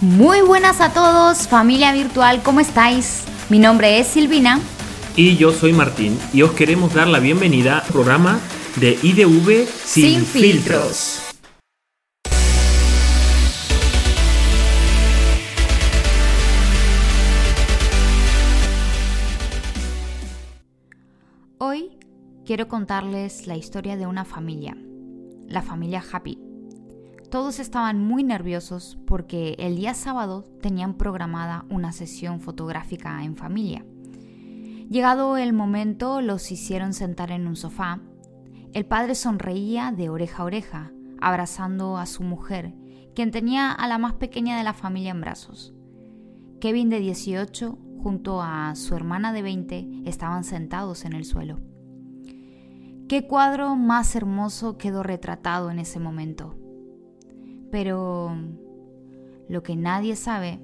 Muy buenas a todos, familia virtual, ¿cómo estáis? Mi nombre es Silvina. Y yo soy Martín y os queremos dar la bienvenida al programa de IDV Sin, Sin filtros. Hoy quiero contarles la historia de una familia, la familia Happy. Todos estaban muy nerviosos porque el día sábado tenían programada una sesión fotográfica en familia. Llegado el momento, los hicieron sentar en un sofá. El padre sonreía de oreja a oreja, abrazando a su mujer, quien tenía a la más pequeña de la familia en brazos. Kevin de 18 junto a su hermana de 20 estaban sentados en el suelo. Qué cuadro más hermoso quedó retratado en ese momento. Pero lo que nadie sabe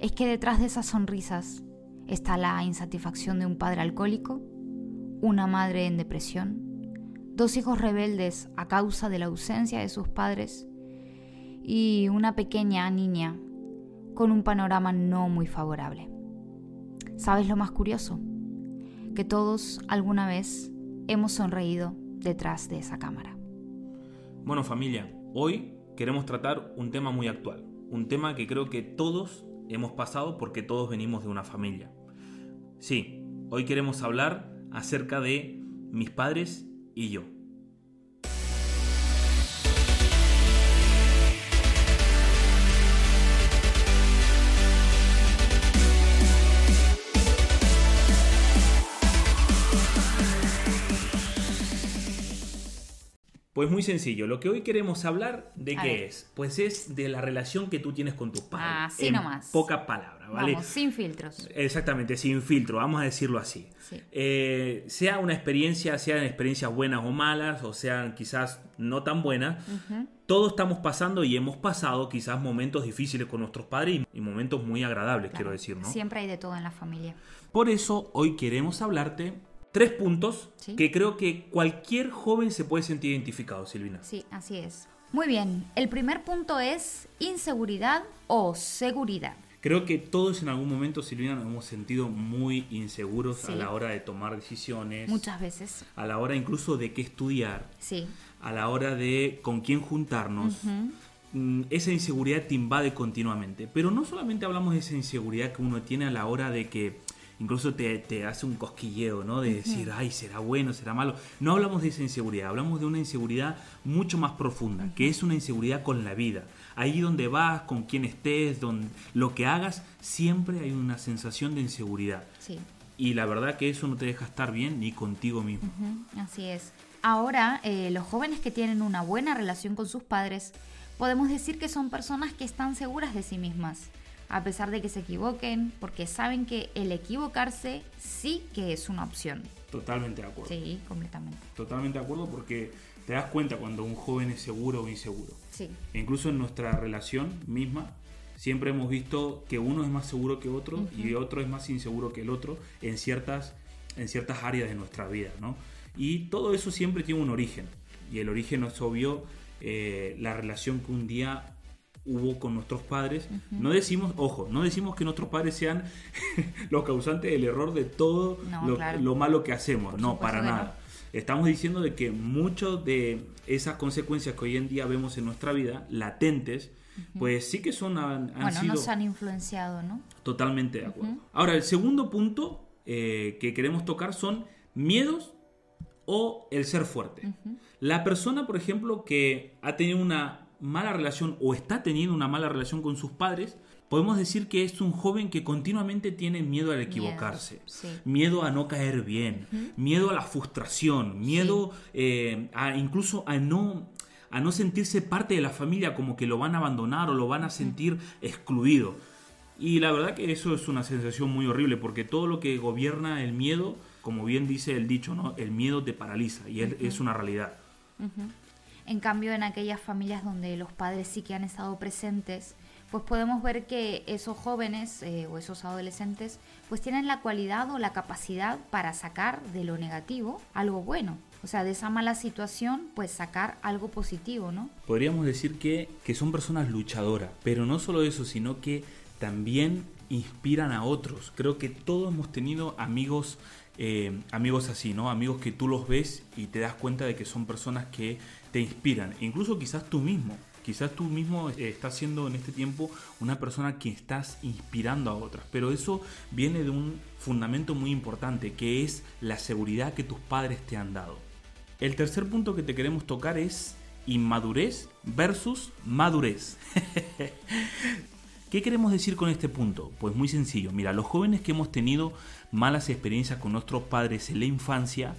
es que detrás de esas sonrisas está la insatisfacción de un padre alcohólico, una madre en depresión, dos hijos rebeldes a causa de la ausencia de sus padres y una pequeña niña con un panorama no muy favorable. ¿Sabes lo más curioso? Que todos alguna vez hemos sonreído detrás de esa cámara. Bueno familia, hoy queremos tratar un tema muy actual, un tema que creo que todos hemos pasado porque todos venimos de una familia. Sí, hoy queremos hablar acerca de mis padres y yo. Pues muy sencillo, lo que hoy queremos hablar de A qué ver. es, pues es de la relación que tú tienes con tus padres. Así en nomás. Pocas palabras, ¿vale? Vamos, sin filtros. Exactamente, sin filtro, vamos a decirlo así. Sí. Eh, sea una experiencia, sean experiencias buenas o malas, o sean quizás no tan buenas, Ujú. todos estamos pasando y hemos pasado quizás momentos difíciles con nuestros padres y, momentos muy agradables, quiero decir, ¿no? Siempre hay de todo en la familia. Por eso hoy queremos hablarte tres puntos Sí. que creo que cualquier joven se puede sentir identificado, Silvina. Sí, así es. Muy bien, el primer punto es inseguridad o seguridad. Creo que todos en algún momento, Silvina, nos hemos sentido muy inseguros Sí. a la hora de tomar decisiones, Muchas veces. a la hora incluso de qué estudiar, Sí. a la hora de con quién juntarnos. Mm, Esa inseguridad te invade continuamente. Pero no solamente hablamos de esa inseguridad que uno tiene a la hora de que incluso te, te hace un cosquilleo, ¿no? De decir, ay, será bueno, será malo. No hablamos de esa inseguridad, hablamos de una inseguridad mucho más profunda, que es una inseguridad con la vida. Ahí donde vas, con quien estés, donde, lo que hagas, siempre hay una sensación de inseguridad. Sí. Y la verdad que eso no te deja estar bien ni contigo mismo. Así es. Ahora, eh, los jóvenes que tienen una buena relación con sus padres, podemos decir que son personas que están seguras de sí mismas, a pesar de que se equivoquen, porque saben que el equivocarse sí que es una opción. Totalmente de acuerdo. Sí, completamente. Totalmente de acuerdo porque te das cuenta cuando un joven es seguro o inseguro. Sí. E incluso en nuestra relación misma, siempre hemos visto que uno es más seguro que otro y otro es más inseguro que el otro en ciertas, en ciertas áreas de nuestra vida, ¿no? Y todo eso siempre tiene un origen. Y el origen es obvio eh, la relación que un día hubo con nuestros padres. No decimos, ojo, no decimos que nuestros padres sean los causantes del error de todo No, lo, claro. lo malo que hacemos. Por no, para no. nada. Estamos diciendo de que muchas de esas consecuencias que hoy en día vemos en nuestra vida, latentes, pues sí que son han, han Bueno, sido nos han influenciado, ¿no? totalmente de acuerdo. Ahora, el segundo punto eh, que queremos tocar son miedos o el ser fuerte. La persona, por ejemplo, que ha tenido una mala relación o está teniendo una mala relación con sus padres, podemos decir que es un joven que continuamente tiene miedo al equivocarse, sí. miedo a no caer bien, miedo a la frustración, miedo eh, a incluso a no a no sentirse parte de la familia como que lo van a abandonar o lo van a sentir excluido. Y la verdad que eso es una sensación muy horrible porque todo lo que gobierna el miedo, como bien dice el dicho, ¿no? El miedo te paraliza y es una realidad. En cambio, en aquellas familias donde los padres sí que han estado presentes, pues podemos ver que esos jóvenes eh, o esos adolescentes pues tienen la cualidad o la capacidad para sacar de lo negativo algo bueno. O sea, de esa mala situación, pues sacar algo positivo, ¿no? Podríamos decir que, que son personas luchadoras, pero no solo eso, sino que también inspiran a otros. Creo que todos hemos tenido amigos, eh, amigos así, ¿no? Amigos que tú los ves y te das cuenta de que son personas que te inspiran. Incluso quizás tú mismo. Quizás tú mismo eh, estás siendo en este tiempo una persona que estás inspirando a otras, pero eso viene de un fundamento muy importante, que es la seguridad que tus padres te han dado. El tercer punto que te queremos tocar es inmadurez versus madurez. ¿Qué queremos decir con este punto? Pues muy sencillo. Mira, los jóvenes que hemos tenido malas experiencias con nuestros padres en la infancia,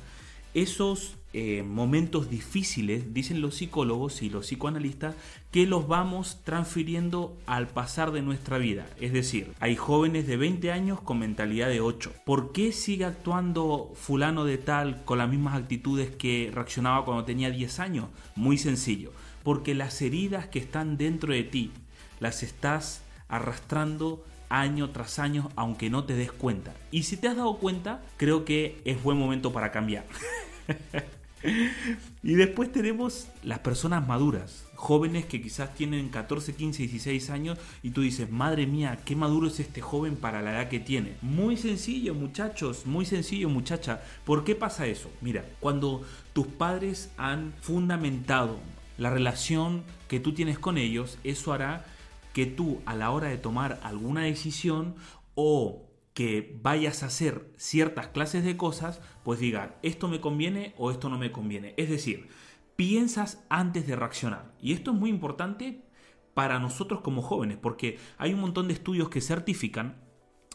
esos eh, momentos difíciles, dicen los psicólogos y los psicoanalistas, que los vamos transfiriendo al pasar de nuestra vida. Es decir, hay jóvenes de 20 años con mentalidad de 8. ¿Por qué sigue actuando fulano de tal con las mismas actitudes que reaccionaba cuando tenía 10 años? Muy sencillo. Porque las heridas que están dentro de ti las estás arrastrando año tras año aunque no te des cuenta. Y si te has dado cuenta, creo que es buen momento para cambiar. y después tenemos las personas maduras, jóvenes que quizás tienen 14, 15, 16 años y tú dices, madre mía, qué maduro es este joven para la edad que tiene. Muy sencillo, muchachos, muy sencillo, muchacha. ¿Por qué pasa eso? Mira, cuando tus padres han fundamentado la relación que tú tienes con ellos, eso hará que tú a la hora de tomar alguna decisión o que vayas a hacer ciertas clases de cosas, pues diga, esto me conviene o esto no me conviene. Es decir, piensas antes de reaccionar. Y esto es muy importante para nosotros como jóvenes, porque hay un montón de estudios que certifican,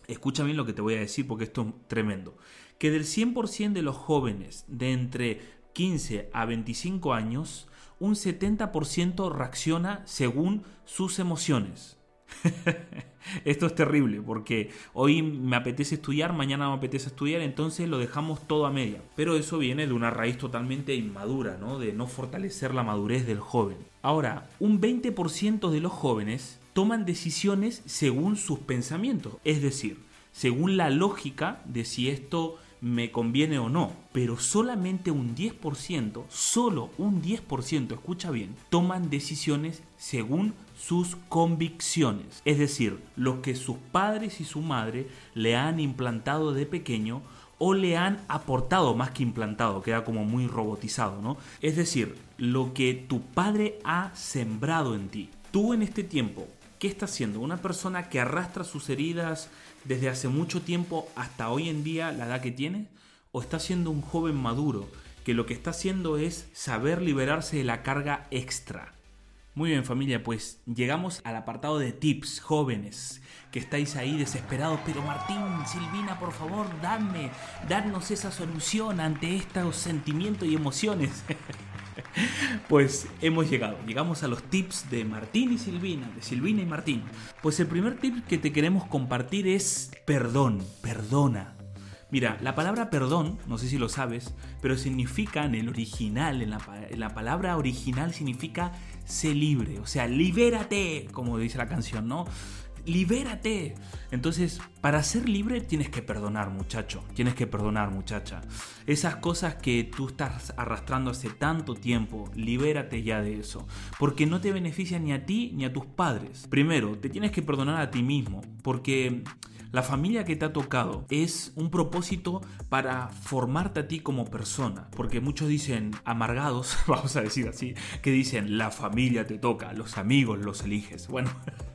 escucha bien lo que te voy a decir porque esto es tremendo, que del 100% de los jóvenes de entre 15 a 25 años, un 70% reacciona según sus emociones. Esto es terrible porque hoy me apetece estudiar, mañana me apetece estudiar, entonces lo dejamos todo a media. Pero eso viene de una raíz totalmente inmadura, ¿no? de no fortalecer la madurez del joven. Ahora, un 20% de los jóvenes toman decisiones según sus pensamientos, es decir, según la lógica de si esto me conviene o no, pero solamente un 10%, solo un 10%, escucha bien, toman decisiones según sus convicciones, es decir, lo que sus padres y su madre le han implantado de pequeño o le han aportado más que implantado, queda como muy robotizado, ¿no? Es decir, lo que tu padre ha sembrado en ti. Tú en este tiempo, ¿qué estás haciendo? Una persona que arrastra sus heridas, desde hace mucho tiempo hasta hoy en día la edad que tiene? ¿O está siendo un joven maduro que lo que está haciendo es saber liberarse de la carga extra? Muy bien familia, pues llegamos al apartado de tips jóvenes que estáis ahí desesperados, pero Martín, Silvina, por favor, dadme, dadnos esa solución ante estos sentimientos y emociones. Pues hemos llegado, llegamos a los tips de Martín y Silvina, de Silvina y Martín. Pues el primer tip que te queremos compartir es perdón, perdona. Mira, la palabra perdón, no sé si lo sabes, pero significa en el original, en la, la palabra original significa sé libre, o sea, libérate, como dice la canción, ¿no? Libérate. Entonces, para ser libre tienes que perdonar, muchacho. Tienes que perdonar, muchacha. Esas cosas que tú estás arrastrando hace tanto tiempo, libérate ya de eso. Porque no te beneficia ni a ti ni a tus padres. Primero, te tienes que perdonar a ti mismo. Porque la familia que te ha tocado es un propósito para formarte a ti como persona. Porque muchos dicen, amargados, vamos a decir así, que dicen, la familia te toca, los amigos los eliges. Bueno.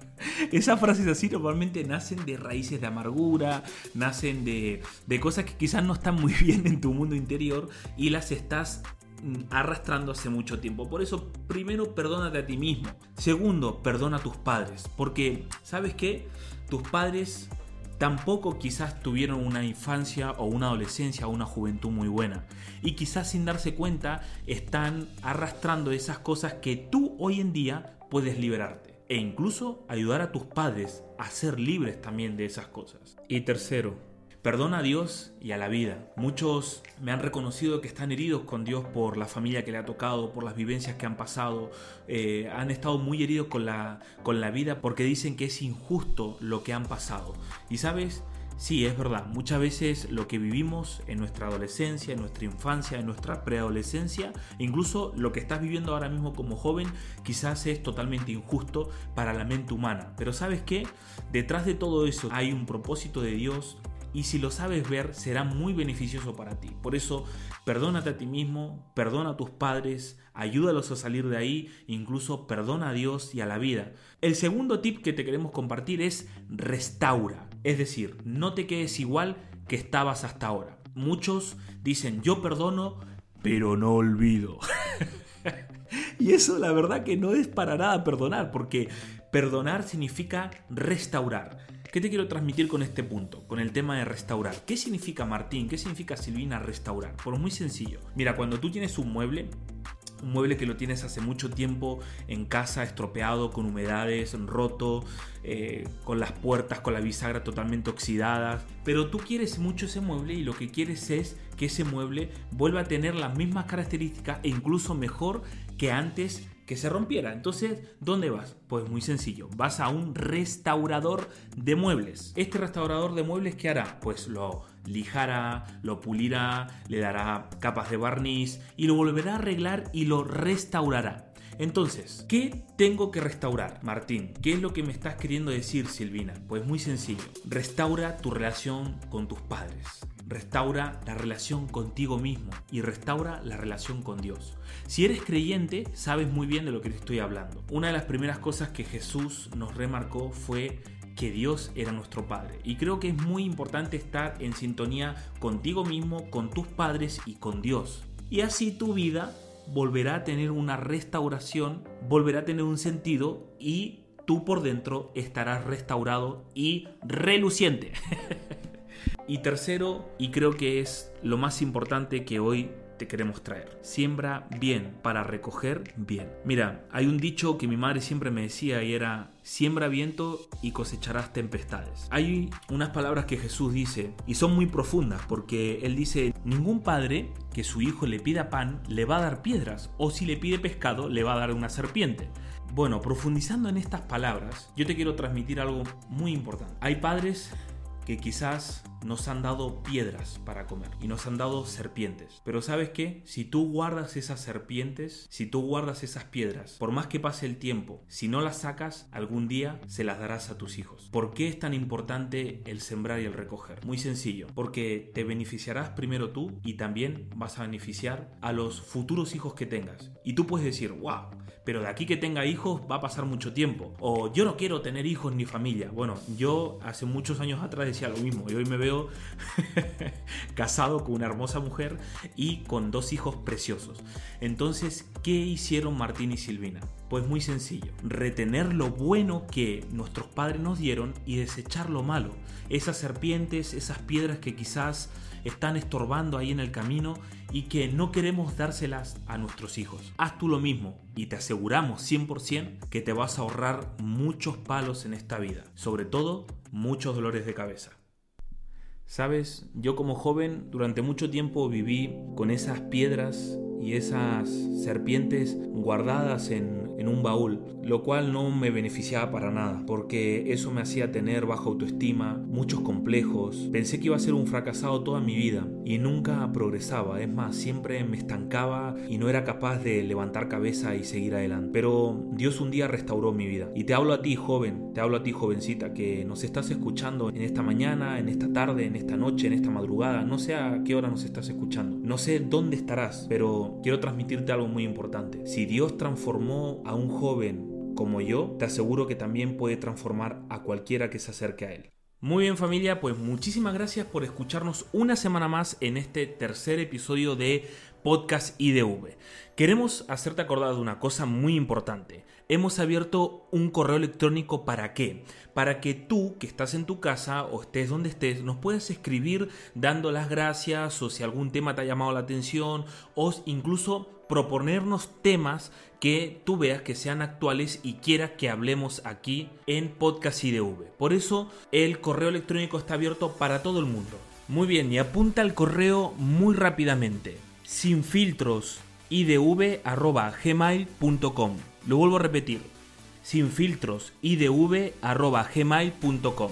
Esas frases así normalmente nacen de raíces de amargura, nacen de, cosas que quizás no están muy bien en tu mundo interior y las estás mm, arrastrando hace mucho tiempo. Por eso, primero, perdónate a ti mismo. Segundo, perdona a tus padres. Porque, ¿sabes qué? Tus padres tampoco quizás tuvieron una infancia o una adolescencia o una juventud muy buena. Y quizás sin darse cuenta están arrastrando esas cosas que tú hoy en día puedes liberarte e incluso ayudar a tus padres a ser libres también de esas cosas. Y tercero, Perdona a Dios y a la vida. Muchos me han reconocido que están heridos con Dios por la familia que le ha tocado, por las vivencias que han pasado. Eh, han estado muy heridos con la, con la vida porque dicen que es injusto lo que han pasado. Y sabes, Sí, es verdad, muchas veces lo que vivimos en nuestra adolescencia, en nuestra infancia, en nuestra preadolescencia, incluso lo que estás viviendo ahora mismo como joven, quizás es totalmente injusto para la mente humana. Pero sabes qué? Detrás de todo eso hay un propósito de Dios, y si lo sabes ver será muy beneficioso para ti. Por eso, perdónate a ti mismo, perdona a tus padres, ayúdalos a salir de ahí, incluso perdona a Dios y a la vida. El segundo tip que te queremos compartir es restaura, es decir, no te quedes igual que estabas hasta ahora. Muchos dicen yo perdono, pero no olvido. y eso la verdad que no es para nada perdonar, porque perdonar significa restaurar. ¿Qué te quiero transmitir con este punto? Con el tema de restaurar. ¿Qué significa Martín? ¿Qué significa Silvina restaurar? Pues muy sencillo. Mira, cuando tú tienes un mueble, un mueble que lo tienes hace mucho tiempo en casa, estropeado, con humedades, roto, eh, con las puertas, con la bisagra totalmente oxidadas. Pero tú quieres mucho ese mueble y lo que quieres es que ese mueble vuelva a tener las mismas características e incluso mejor que antes que se rompiera. Entonces, ¿dónde vas? Pues muy sencillo, vas a un restaurador de muebles. Este restaurador de muebles, ¿qué hará? Pues lo lijará, lo pulirá, le dará capas de barniz y lo volverá a arreglar y lo restaurará. Entonces, ¿qué tengo que restaurar, Martín? ¿Qué es lo que me estás queriendo decir, Silvina? Pues muy sencillo, restaura tu relación con tus padres restaura la relación contigo mismo y restaura la relación con Dios. Si eres creyente, sabes muy bien de lo que te estoy hablando. Una de las primeras cosas que Jesús nos remarcó fue que Dios era nuestro Padre. Y creo que es muy importante estar en sintonía contigo mismo, con tus padres y con Dios. Y así tu vida volverá a tener una restauración, volverá a tener un sentido y tú por dentro estarás restaurado y reluciente. Y tercero, y creo que es lo más importante que hoy te queremos traer. Siembra bien para recoger bien. Mira, hay un dicho que mi madre siempre me decía y era, siembra viento y cosecharás tempestades. Hay unas palabras que Jesús dice y son muy profundas porque él dice, ningún padre que su hijo le pida pan le va a dar piedras o si le pide pescado le va a dar una serpiente. Bueno, profundizando en estas palabras, yo te quiero transmitir algo muy importante. Hay padres que quizás nos han dado piedras para comer y nos han dado serpientes. Pero sabes qué? Si tú guardas esas serpientes, si tú guardas esas piedras, por más que pase el tiempo, si no las sacas, algún día se las darás a tus hijos. ¿Por qué es tan importante el sembrar y el recoger? Muy sencillo, porque te beneficiarás primero tú y también vas a beneficiar a los futuros hijos que tengas. Y tú puedes decir, wow, pero de aquí que tenga hijos va a pasar mucho tiempo. O yo no quiero tener hijos ni familia. Bueno, yo hace muchos años atrás decía lo mismo y hoy me veo casado con una hermosa mujer y con dos hijos preciosos. Entonces, ¿qué hicieron Martín y Silvina? Pues muy sencillo, retener lo bueno que nuestros padres nos dieron y desechar lo malo. Esas serpientes, esas piedras que quizás están estorbando ahí en el camino y que no queremos dárselas a nuestros hijos. Haz tú lo mismo y te aseguramos 100% que te vas a ahorrar muchos palos en esta vida, sobre todo muchos dolores de cabeza. Sabes, yo como joven durante mucho tiempo viví con esas piedras y esas serpientes guardadas en en un baúl, lo cual no me beneficiaba para nada, porque eso me hacía tener baja autoestima, muchos complejos, pensé que iba a ser un fracasado toda mi vida y nunca progresaba, es más, siempre me estancaba y no era capaz de levantar cabeza y seguir adelante. Pero Dios un día restauró mi vida. Y te hablo a ti, joven, te hablo a ti, jovencita, que nos estás escuchando en esta mañana, en esta tarde, en esta noche, en esta madrugada, no sé a qué hora nos estás escuchando, no sé dónde estarás, pero quiero transmitirte algo muy importante. Si Dios transformó a un joven como yo, te aseguro que también puede transformar a cualquiera que se acerque a él. Muy bien familia, pues muchísimas gracias por escucharnos una semana más en este tercer episodio de Podcast IDV. Queremos hacerte acordar de una cosa muy importante. Hemos abierto un correo electrónico para qué? Para que tú, que estás en tu casa o estés donde estés, nos puedas escribir dando las gracias o si algún tema te ha llamado la atención o incluso proponernos temas que tú veas que sean actuales y quieras que hablemos aquí en Podcast IDV. Por eso el correo electrónico está abierto para todo el mundo. Muy bien, y apunta el correo muy rápidamente. Sin filtros idv@gmail.com. Lo vuelvo a repetir. Sin filtros idv@gmail.com.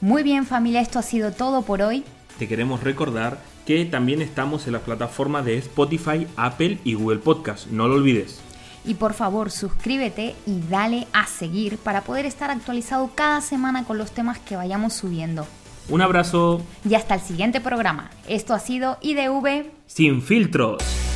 Muy bien familia, esto ha sido todo por hoy. Te queremos recordar que también estamos en las plataformas de Spotify, Apple y Google Podcast. No lo olvides. Y por favor suscríbete y dale a seguir para poder estar actualizado cada semana con los temas que vayamos subiendo. Un abrazo. Y hasta el siguiente programa. Esto ha sido IDV Sin filtros.